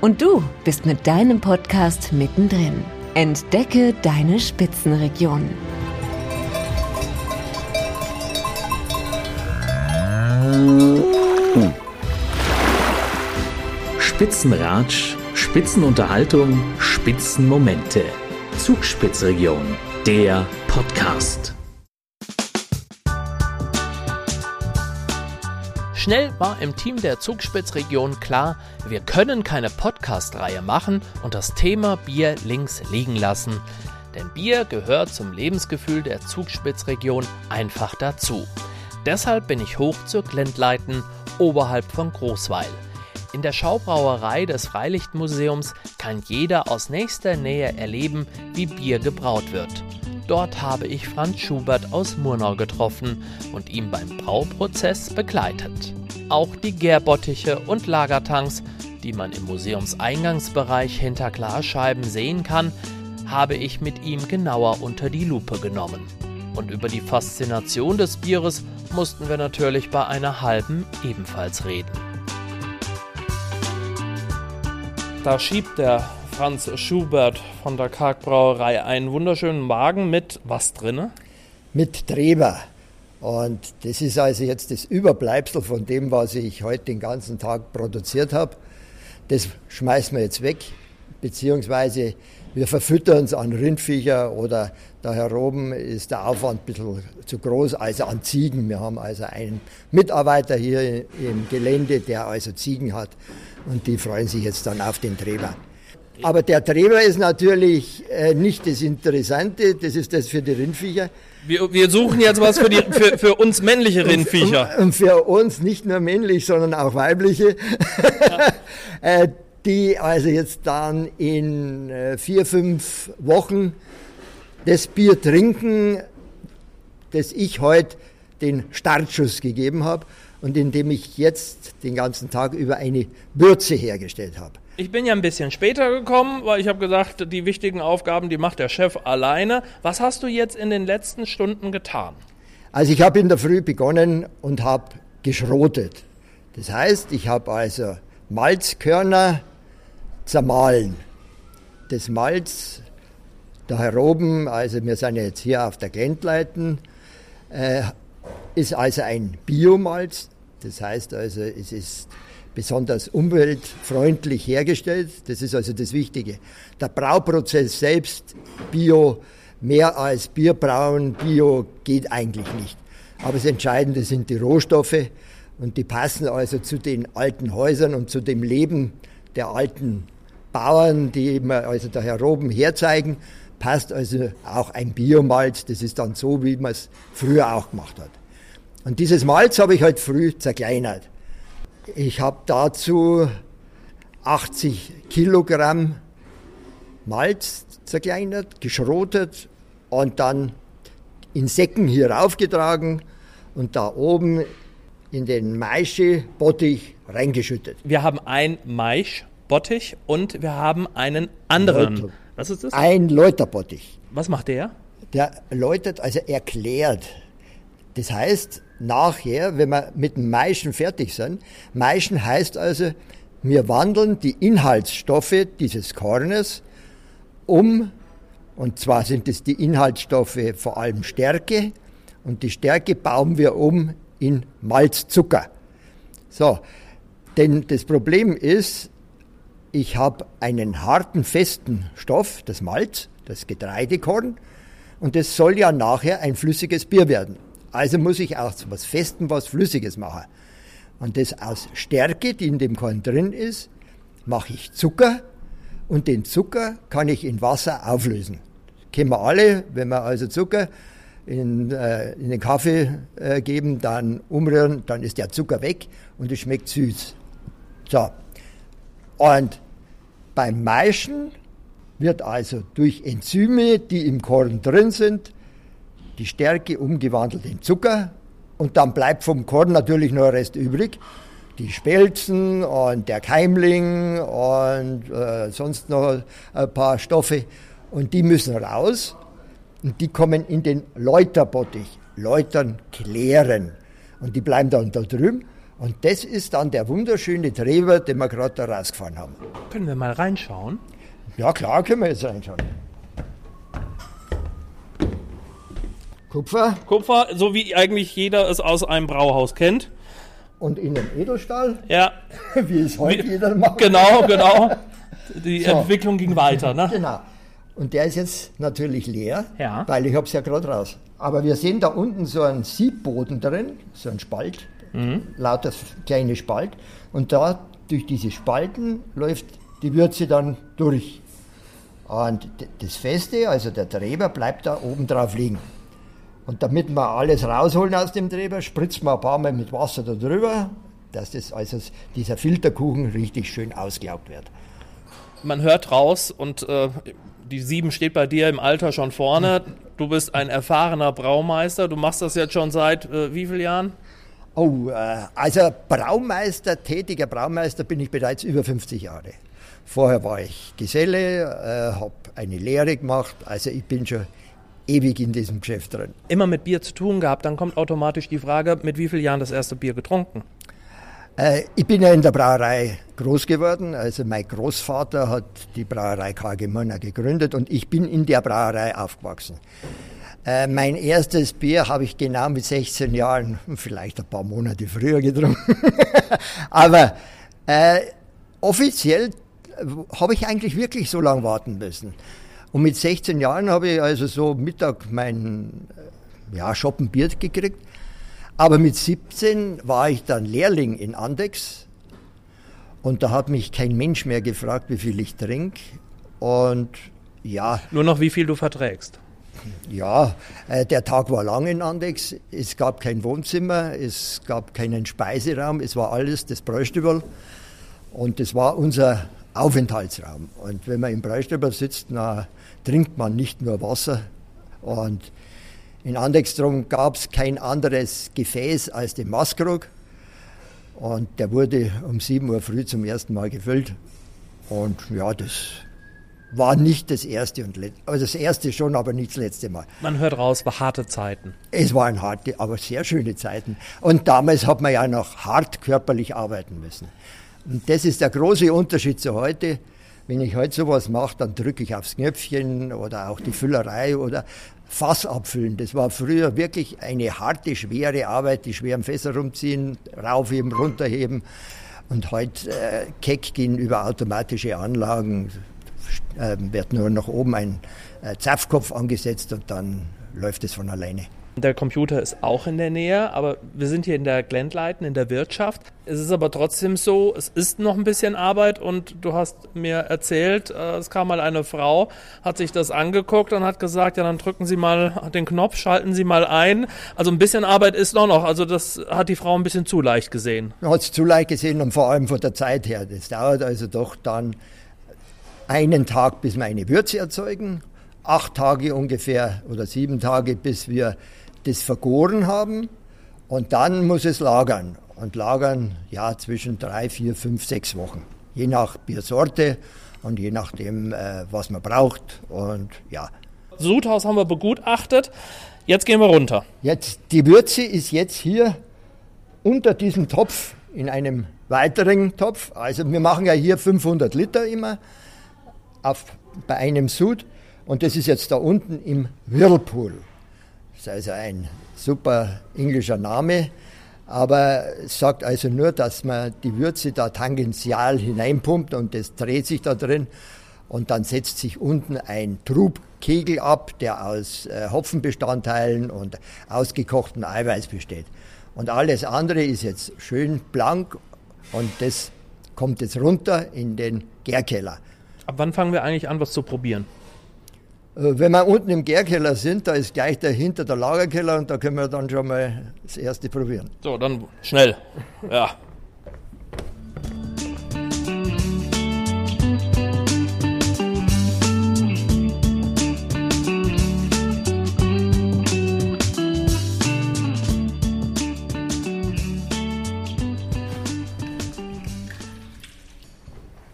Und du bist mit deinem Podcast mittendrin. Entdecke deine Spitzenregion. Spitzenratsch, Spitzenunterhaltung, Spitzenmomente. Zugspitzregion, der Podcast. Schnell war im Team der Zugspitzregion klar, wir können keine Podcast-Reihe machen und das Thema Bier links liegen lassen. Denn Bier gehört zum Lebensgefühl der Zugspitzregion einfach dazu. Deshalb bin ich hoch zur Glendleiten oberhalb von Großweil. In der Schaubrauerei des Freilichtmuseums kann jeder aus nächster Nähe erleben, wie Bier gebraut wird. Dort habe ich Franz Schubert aus Murnau getroffen und ihn beim Brauprozess begleitet. Auch die Gärbottiche und Lagertanks, die man im Museumseingangsbereich hinter Glasscheiben sehen kann, habe ich mit ihm genauer unter die Lupe genommen. Und über die Faszination des Bieres mussten wir natürlich bei einer halben ebenfalls reden. Da schiebt der Franz Schubert von der Kargbrauerei einen wunderschönen Wagen mit was drinne? Mit Treber. Und das ist also jetzt das Überbleibsel von dem, was ich heute den ganzen Tag produziert habe. Das schmeißen wir jetzt weg, beziehungsweise wir verfüttern es an Rindviecher oder da hier oben ist der Aufwand ein bisschen zu groß, also an Ziegen. Wir haben also einen Mitarbeiter hier im Gelände, der also Ziegen hat und die freuen sich jetzt dann auf den Treber. Aber der Treber ist natürlich äh, nicht das Interessante, das ist das für die Rindviecher. Wir, wir suchen jetzt was für, die, für, für uns männliche Rindviecher. Und, und, für uns nicht nur männlich, sondern auch weibliche, ja. äh, die also jetzt dann in äh, vier, fünf Wochen das Bier trinken, das ich heute den Startschuss gegeben habe und in dem ich jetzt den ganzen Tag über eine Bürze hergestellt habe. Ich bin ja ein bisschen später gekommen, weil ich habe gesagt, die wichtigen Aufgaben, die macht der Chef alleine. Was hast du jetzt in den letzten Stunden getan? Also ich habe in der Früh begonnen und habe geschrotet. Das heißt, ich habe also Malzkörner zermahlen. Das Malz da oben, also wir sind jetzt hier auf der Glendleiten, äh, ist also ein Biomalz. Das heißt also, es ist besonders umweltfreundlich hergestellt. Das ist also das Wichtige. Der Brauprozess selbst, Bio, mehr als Bierbrauen, Bio geht eigentlich nicht. Aber das Entscheidende sind die Rohstoffe und die passen also zu den alten Häusern und zu dem Leben der alten Bauern, die immer also da hier oben herzeigen, passt also auch ein Biomalz. Das ist dann so, wie man es früher auch gemacht hat. Und dieses Malz habe ich halt früh zerkleinert. Ich habe dazu 80 Kilogramm Malz zerkleinert, geschrotet und dann in Säcken hier raufgetragen und da oben in den Maischebottich reingeschüttet. Wir haben ein Maischbottich und wir haben einen anderen. Läuter. Was ist das? Ein Läuterbottich. Was macht der? Der läutert, also erklärt. Das heißt, nachher, wenn wir mit dem Maischen fertig sind, Maischen heißt also, wir wandeln die Inhaltsstoffe dieses Kornes um, und zwar sind es die Inhaltsstoffe vor allem Stärke, und die Stärke bauen wir um in Malzzucker. So, denn das Problem ist, ich habe einen harten, festen Stoff, das Malz, das Getreidekorn, und das soll ja nachher ein flüssiges Bier werden. Also muss ich aus was Festem was Flüssiges machen. Und das aus Stärke, die in dem Korn drin ist, mache ich Zucker und den Zucker kann ich in Wasser auflösen. Kennen wir alle, wenn wir also Zucker in, äh, in den Kaffee äh, geben, dann umrühren, dann ist der Zucker weg und es schmeckt süß. So. Und beim Maischen wird also durch Enzyme, die im Korn drin sind, die Stärke umgewandelt in Zucker und dann bleibt vom Korn natürlich nur Rest übrig. Die Spelzen und der Keimling und äh, sonst noch ein paar Stoffe und die müssen raus und die kommen in den Läuterbottich. Läutern, klären. Und die bleiben dann da drüben. Und das ist dann der wunderschöne Treber, den wir gerade da rausgefahren haben. Können wir mal reinschauen? Ja, klar, können wir jetzt reinschauen. Kupfer. Kupfer, so wie eigentlich jeder es aus einem Brauhaus kennt. Und in einem Edelstahl. Ja. wie es heute wie, jeder macht. Genau, genau. Die so. Entwicklung ging weiter, ne? Genau. Und der ist jetzt natürlich leer, ja. weil ich habe es ja gerade raus. Aber wir sehen da unten so einen Siebboden drin, so ein Spalt, mhm. lauter kleine Spalt. Und da durch diese Spalten läuft die Würze dann durch. Und das Feste, also der Treber, bleibt da oben drauf liegen. Und damit wir alles rausholen aus dem Treber, spritzt man ein paar Mal mit Wasser da drüber, dass das, also dieser Filterkuchen richtig schön ausgelaugt wird. Man hört raus und äh, die sieben steht bei dir im Alter schon vorne. Du bist ein erfahrener Braumeister. Du machst das jetzt schon seit äh, wie vielen Jahren? Oh, äh, also Braumeister, tätiger Braumeister bin ich bereits über 50 Jahre. Vorher war ich Geselle, äh, habe eine Lehre gemacht, also ich bin schon ewig in diesem Geschäft drin. Immer mit Bier zu tun gehabt, dann kommt automatisch die Frage, mit wie vielen Jahren das erste Bier getrunken? Äh, ich bin ja in der Brauerei groß geworden. Also mein Großvater hat die Brauerei KG Mönner gegründet und ich bin in der Brauerei aufgewachsen. Äh, mein erstes Bier habe ich genau mit 16 Jahren, vielleicht ein paar Monate früher getrunken. Aber äh, offiziell habe ich eigentlich wirklich so lange warten müssen. Und mit 16 Jahren habe ich also so Mittag mein äh, ja, Shoppen Bier gekriegt. Aber mit 17 war ich dann Lehrling in Andex und da hat mich kein Mensch mehr gefragt, wie viel ich trinke. Und ja. Nur noch wie viel du verträgst. Ja, äh, der Tag war lang in Andex. Es gab kein Wohnzimmer, es gab keinen Speiseraum, es war alles das Bräustübel. Und das war unser Aufenthaltsraum. Und wenn man im Bräustübel sitzt, na, trinkt man nicht nur Wasser. Und in Andexstrom gab es kein anderes Gefäß als den Maskrug. Und der wurde um 7 Uhr früh zum ersten Mal gefüllt. Und ja, das war nicht das erste und letzte, also das erste schon, aber nicht das letzte Mal. Man hört raus, war harte Zeiten. Es waren harte, aber sehr schöne Zeiten. Und damals hat man ja noch hart körperlich arbeiten müssen. Und das ist der große Unterschied zu heute. Wenn ich heute sowas mache, dann drücke ich aufs Knöpfchen oder auch die Füllerei oder Fass abfüllen. Das war früher wirklich eine harte, schwere Arbeit, die schweren Fässer rumziehen, raufheben, runterheben. Und heute äh, keck gehen über automatische Anlagen, äh, wird nur nach oben ein äh, Zapfkopf angesetzt und dann läuft es von alleine. Der Computer ist auch in der Nähe, aber wir sind hier in der Glendleiten, in der Wirtschaft. Es ist aber trotzdem so, es ist noch ein bisschen Arbeit und du hast mir erzählt, äh, es kam mal eine Frau, hat sich das angeguckt und hat gesagt, ja, dann drücken Sie mal den Knopf, schalten Sie mal ein. Also ein bisschen Arbeit ist noch noch. Also das hat die Frau ein bisschen zu leicht gesehen. Hat es zu leicht gesehen und vor allem von der Zeit her. Das dauert also doch dann einen Tag, bis wir eine Würze erzeugen, acht Tage ungefähr oder sieben Tage, bis wir das vergoren haben und dann muss es lagern. Und lagern, ja, zwischen drei, vier, fünf, sechs Wochen. Je nach Biersorte und je nachdem, äh, was man braucht. Und ja. Sudhaus haben wir begutachtet. Jetzt gehen wir runter. Jetzt, die Würze ist jetzt hier unter diesem Topf in einem weiteren Topf. Also wir machen ja hier 500 Liter immer auf, bei einem Sud. Und das ist jetzt da unten im Whirlpool. Das ist also ein super englischer Name, aber es sagt also nur, dass man die Würze da tangential hineinpumpt und das dreht sich da drin. und dann setzt sich unten ein Trubkegel ab, der aus äh, Hopfenbestandteilen und ausgekochten Eiweiß besteht. Und alles andere ist jetzt schön blank und das kommt jetzt runter in den Gärkeller. Ab wann fangen wir eigentlich an, was zu probieren? Äh, Wenn wir unten im Gärkeller sind, da ist gleich dahinter der Lagerkeller und da können wir dann schon mal das erste probieren. So, dann schnell. Ja.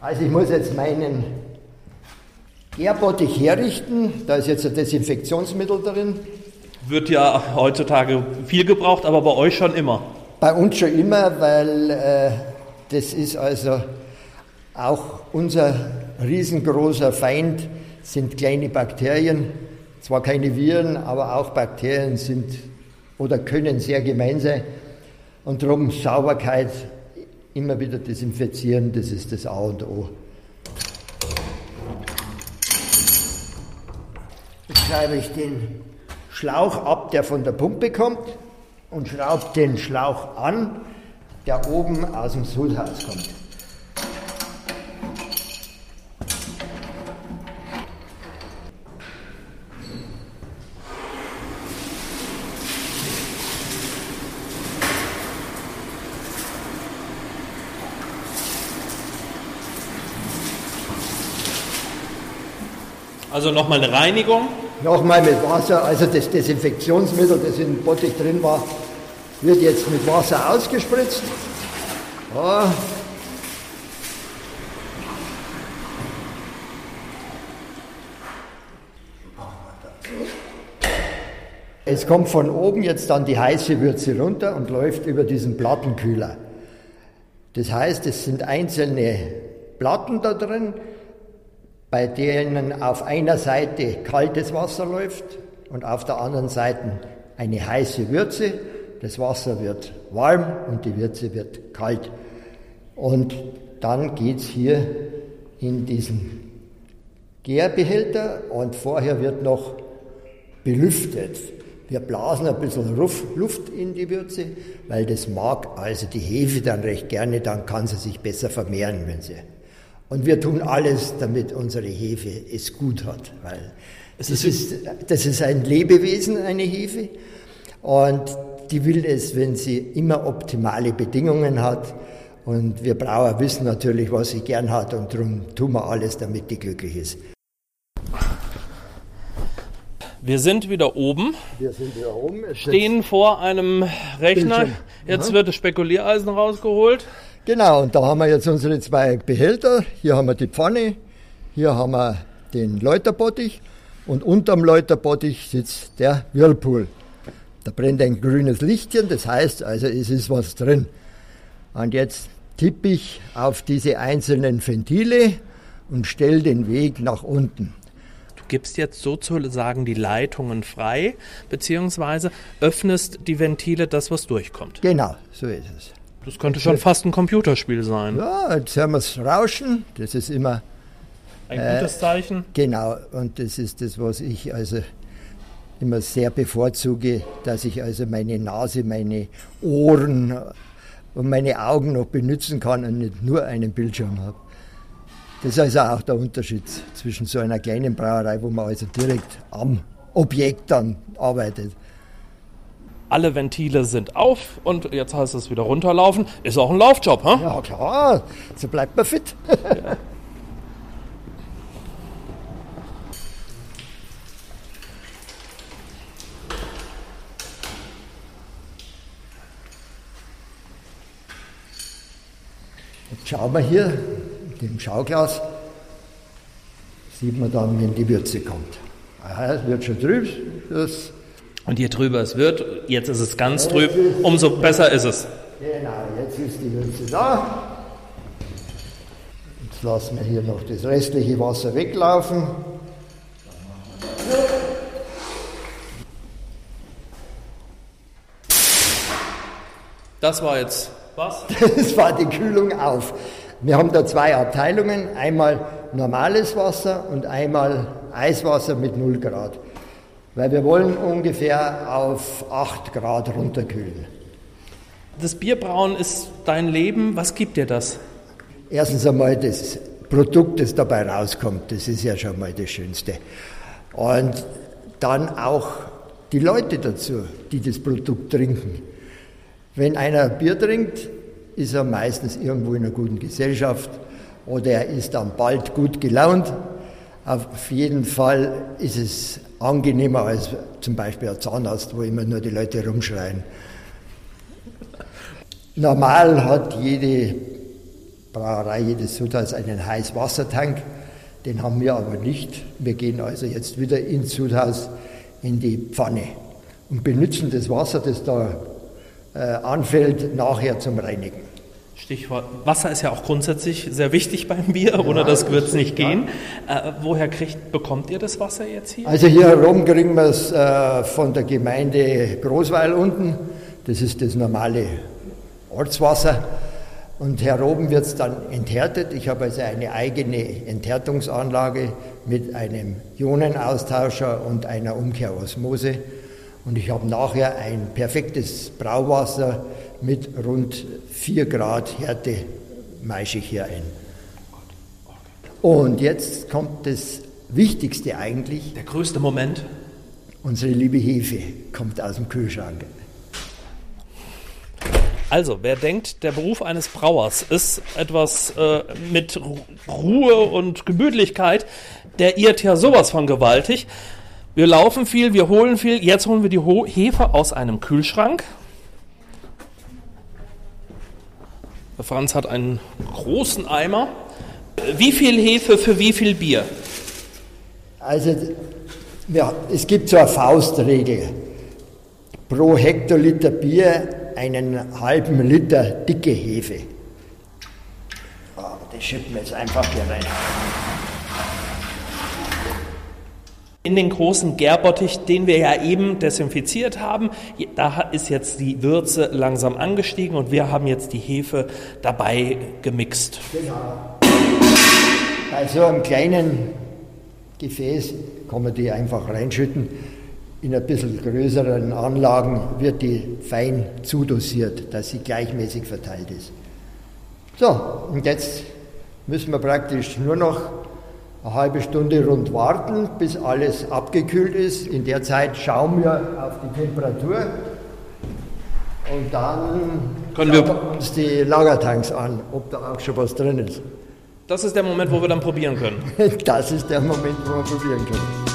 Also ich muss jetzt meinen Gärbottich herrichten. Da ist jetzt ein Desinfektionsmittel drin. Wird ja heutzutage viel gebraucht, aber bei euch schon immer. Bei uns schon immer, weil äh, das ist also auch unser riesengroßer Feind, sind kleine Bakterien. Zwar keine Viren, aber auch Bakterien sind oder können sehr gemein sein. Und darum Sauberkeit immer wieder desinfizieren, das ist das A und O. schreibe ich den Schlauch ab, der von der Pumpe kommt, und schraube den Schlauch an, der oben aus dem Sudhaus kommt. Also nochmal eine Reinigung. Nochmal mit Wasser, also das Desinfektionsmittel, das im Bottich drin war, wird jetzt mit Wasser ausgespritzt. Ja. Es kommt von oben jetzt dann die heiße Würze runter und läuft über diesen Plattenkühler. Das heißt, es sind einzelne Platten da drin, bei denen auf einer Seite kaltes Wasser läuft und auf der anderen Seite eine heiße Würze. Das Wasser wird warm und die Würze wird kalt. Und dann geht es hier in diesen Gärbehälter und vorher wird noch belüftet. Wir blasen ein bisschen Luft in die Würze, weil das mag also die Hefe dann recht gerne, dann kann sie sich besser vermehren, wenn sie und wir tun alles, damit unsere Hefe es gut hat, weil das ist, das ist ein Lebewesen, eine Hefe, und die will es, wenn sie immer optimale Bedingungen hat. Und wir Brauer wissen natürlich, was sie gern hat, und darum tun wir alles, damit die glücklich ist. Wir sind wieder oben. Wir sind wieder oben. Es Stehen vor einem Rechner. Jetzt wird das Spekuliereisen rausgeholt. Genau, und da haben wir jetzt unsere zwei Behälter. Hier haben wir die Pfanne, hier haben wir den Läuterbottich und unterm Läuterbottich sitzt der Whirlpool. Da brennt ein grünes Lichtchen, das heißt also, es ist was drin. Und jetzt tippe ich auf diese einzelnen Ventile und stelle den Weg nach unten. Du gibst jetzt sozusagen die Leitungen frei, beziehungsweise öffnest die Ventile, das was durchkommt. Genau, so ist es. Das könnte schon fast ein Computerspiel sein. Ja, jetzt hören wir es rauschen, das ist immer Ein Äh, gutes Zeichen. Genau, und das ist das, was ich also immer sehr bevorzuge, dass ich also meine Nase, meine Ohren und meine Augen noch benutzen kann und nicht nur einen Bildschirm habe. Das ist also auch der Unterschied zwischen so einer kleinen Brauerei, wo man also direkt am Objekt dann arbeitet. Alle Ventile sind auf und jetzt heißt es wieder runterlaufen. Ist auch ein Laufjob, ha? Ja klar, so bleibt man fit. Jetzt schauen wir hier, mit dem Schauglas, sieht man dann, wenn die Würze kommt. Aha, es wird schon trüb, das Und je trüber es wird, jetzt ist es ganz trüb, umso besser ist es. Genau, jetzt ist die Würze da. Jetzt lassen wir hier noch das restliche Wasser weglaufen. Das war jetzt was? Das war die Kühlung auf. Wir haben da zwei Abteilungen, einmal normales Wasser und einmal Eiswasser mit 0 Grad. Weil wir wollen ungefähr auf 8 Grad runterkühlen. Das Bierbrauen ist dein Leben. Was gibt dir das? Erstens einmal das Produkt, das dabei rauskommt, das ist ja schon mal das Schönste. Und dann auch die Leute dazu, die das Produkt trinken. Wenn einer Bier trinkt, ist er meistens irgendwo in einer guten Gesellschaft oder er ist dann bald gut gelaunt. Auf jeden Fall ist es angenehmer als zum Beispiel ein Zahnarzt, wo immer nur die Leute rumschreien. Normal hat jede Brauerei, jedes Sudhaus einen Heißwassertank. Den haben wir aber nicht. Wir gehen also jetzt wieder ins Sudhaus in die Pfanne und benutzen das Wasser, das da äh, anfällt, nachher zum Reinigen. Stichwort Wasser ist ja auch grundsätzlich sehr wichtig beim Bier, ja, ohne das wird es nicht ja. gehen. Äh, woher kriegt, bekommt ihr das Wasser jetzt hier? Also hier herum kriegen wir es äh, von der Gemeinde Großweil unten. Das ist das normale Ortswasser. Und hier oben wird es dann enthärtet. Ich habe also eine eigene Enthärtungsanlage mit einem Ionenaustauscher und einer Umkehrosmose. Und ich habe nachher ein perfektes Brauwasser mit rund 4 Grad Härte meische ich hier ein. Und jetzt kommt das Wichtigste eigentlich. Der größte Moment. Unsere liebe Hefe kommt aus dem Kühlschrank. Also, wer denkt, der Beruf eines Brauers ist etwas äh, mit Ruhe und Gemütlichkeit, der irrt ja sowas von gewaltig. Wir laufen viel, wir holen viel. Jetzt holen wir die Hefe aus einem Kühlschrank. Der Franz hat einen großen Eimer. Wie viel Hefe für wie viel Bier? Also, ja, es gibt so eine Faustregel. Pro Hektoliter Bier einen halben Liter dicke Hefe. Aber das schippen wir jetzt einfach hier rein. In den großen Gärbottich, den wir ja eben desinfiziert haben, da ist jetzt die Würze langsam angestiegen und wir haben jetzt die Hefe dabei gemixt. Genau. Bei so einem kleinen Gefäß kann man die einfach reinschütten. In ein bisschen größeren Anlagen wird die fein zudosiert, dass sie gleichmäßig verteilt ist. So, und jetzt müssen wir praktisch nur noch eine halbe Stunde rund warten, bis alles abgekühlt ist. In der Zeit schauen wir auf die Temperatur und dann Können wir uns die Lagertanks an, ob da auch schon was drin ist. Das ist der Moment, wo wir dann probieren können. Das ist der Moment, wo wir probieren können.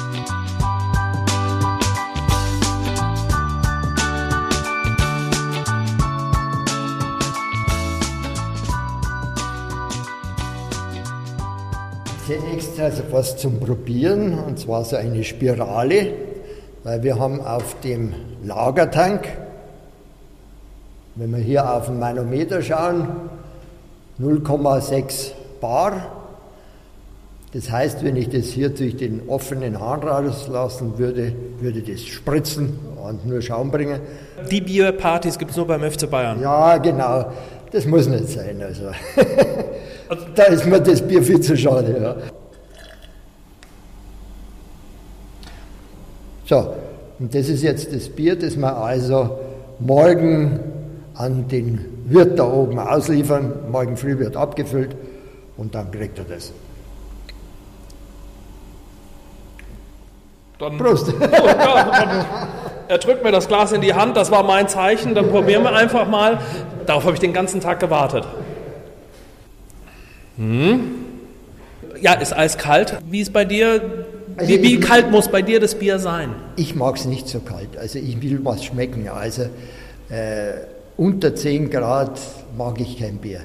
Also was zum Probieren, und zwar so eine Spirale, weil wir haben auf dem Lagertank, wenn wir hier auf den Manometer schauen, 0,6 Bar. Das heißt, wenn ich das hier durch den offenen Hahn rauslassen würde, würde das spritzen und nur Schaum bringen. Die Bierpartys gibt es nur beim FC Bayern. Ja, genau. Das muss nicht sein. Also. da ist mir das Bier viel zu schade. Ja. So, und das ist jetzt das Bier, das wir also morgen an den Wirt da oben ausliefern. Morgen früh wird abgefüllt und dann kriegt er das. Dann, Prost! Oh, ja, er drückt mir das Glas in die Hand, das war mein Zeichen, dann probieren wir einfach mal. Darauf habe ich den ganzen Tag gewartet. Hm. Ja, ist eiskalt. Wie ist bei dir? Also wie, wie kalt muss bei dir das Bier sein? Ich mag es nicht so kalt. Also ich will was schmecken. Also äh, unter 10 Grad mag ich kein Bier.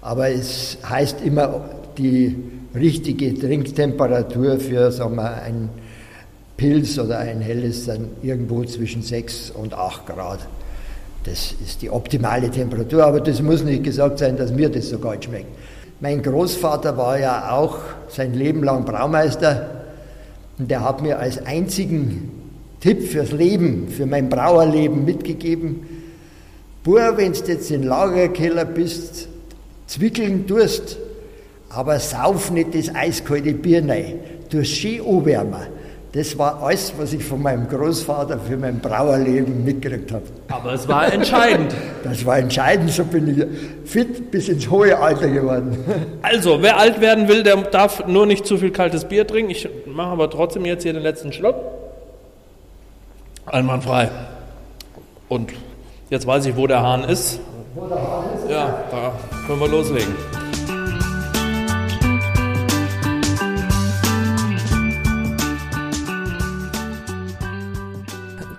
Aber es heißt immer die richtige Trinktemperatur für sagen wir, ein Pilz oder ein helles dann irgendwo zwischen 6 und 8 Grad. Das ist die optimale Temperatur, aber das muss nicht gesagt sein, dass mir das so kalt schmeckt. Mein Großvater war ja auch sein Leben lang Braumeister und der hat mir als einzigen Tipp fürs Leben, für mein Brauerleben mitgegeben, Bur, wenn du jetzt im Lagerkeller bist, Zwickeln tust, aber sauf nicht das eiskalte Bier rein. Du hast schön anwärmen. Das war alles, was ich von meinem Großvater für mein Brauerleben mitgekriegt habe. Aber es war entscheidend. Das war entscheidend, so bin ich fit bis ins hohe Alter geworden. Also, wer alt werden will, der darf nur nicht zu viel kaltes Bier trinken. Ich mache aber trotzdem jetzt hier den letzten Schluck. Einwandfrei. Und jetzt weiß ich, wo der Hahn ist. Wo der Hahn ist? Ja, da können wir loslegen.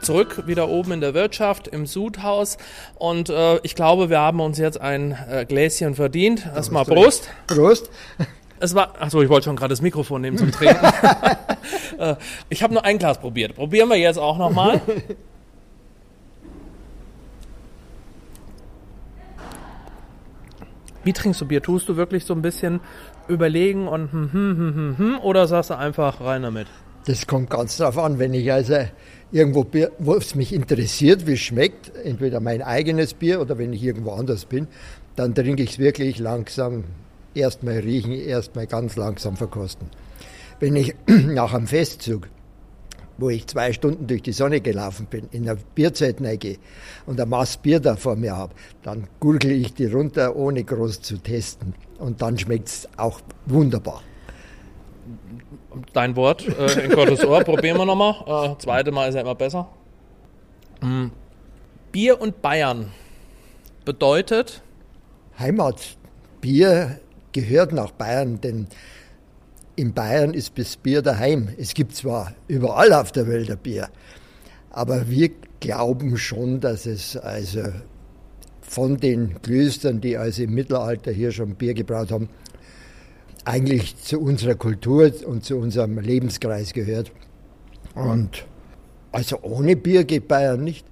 Zurück, wieder oben in der Wirtschaft, im Sudhaus. Und äh, ich glaube, wir haben uns jetzt ein äh, Gläschen verdient. Erstmal Prost. Prost. Es war, achso, ich wollte schon gerade das Mikrofon nehmen zum Trinken. Äh, ich habe nur ein Glas probiert. Probieren wir jetzt auch nochmal. Wie trinkst du Bier? Tust du wirklich so ein bisschen überlegen und hm, hm, hm, hm, hm, oder sagst du einfach rein damit? Das kommt ganz drauf an, wenn ich also irgendwo, Bier, wo es mich interessiert, wie es schmeckt, entweder mein eigenes Bier oder wenn ich irgendwo anders bin, dann trinke ich es wirklich langsam, erstmal riechen, erstmal ganz langsam verkosten. Wenn ich nach einem Festzug, wo ich zwei Stunden durch die Sonne gelaufen bin, in der Bierzeit gehe und ein Maß Bier da vor mir habe, dann gurgle ich die runter, ohne groß zu testen. Und dann schmeckt es auch wunderbar dein Wort äh, in Gottes Ohr. Probieren wir nochmal. Äh, zweite Mal ist ja immer besser. Mhm. Bier und Bayern bedeutet? Heimat. Bier gehört nach Bayern, denn in Bayern ist das Bier daheim. Es gibt zwar überall auf der Welt ein Bier, aber wir glauben schon, dass es also von den Klöstern, die also im Mittelalter hier schon Bier gebraut haben, eigentlich zu unserer Kultur und zu unserem Lebenskreis gehört. Und also ohne Bier geht Bayern nicht.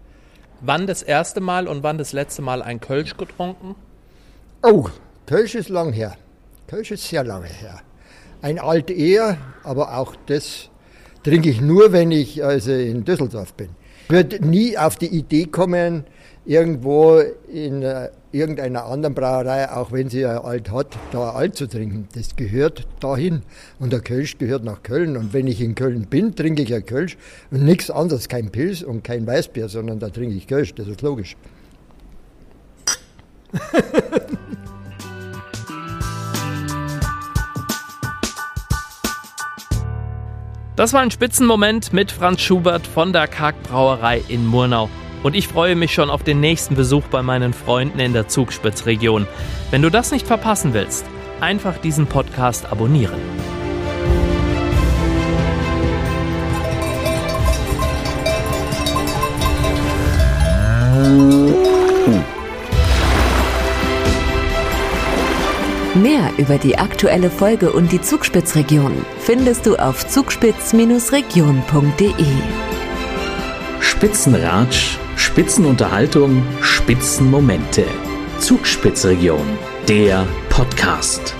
Wann das erste Mal und wann das letzte Mal ein Kölsch getrunken? Oh, Kölsch ist lang her. Kölsch ist sehr lange her. Ein Alt eher, aber auch das trinke ich nur, wenn ich also in Düsseldorf bin. Ich würde nie auf die Idee kommen, irgendwo in äh, irgendeiner anderen Brauerei, auch wenn sie ja alt hat, da alt zu trinken. Das gehört dahin. Und der Kölsch gehört nach Köln. Und wenn ich in Köln bin, trinke ich ja Kölsch und nichts anderes, kein Pilz und kein Weißbier, sondern da trinke ich Kölsch. Das ist logisch. Das war ein Spitzenmoment mit Franz Schubert von der Kargbrauerei in Murnau und ich freue mich schon auf den nächsten Besuch bei meinen Freunden in der Zugspitzregion. Wenn du das nicht verpassen willst, einfach diesen Podcast abonnieren. Mehr über die aktuelle Folge und die Zugspitzregion findest du auf zugspitz-region.de. Spitzenratsch Spitzenunterhaltung, Spitzenmomente. Zugspitzregion, der Podcast.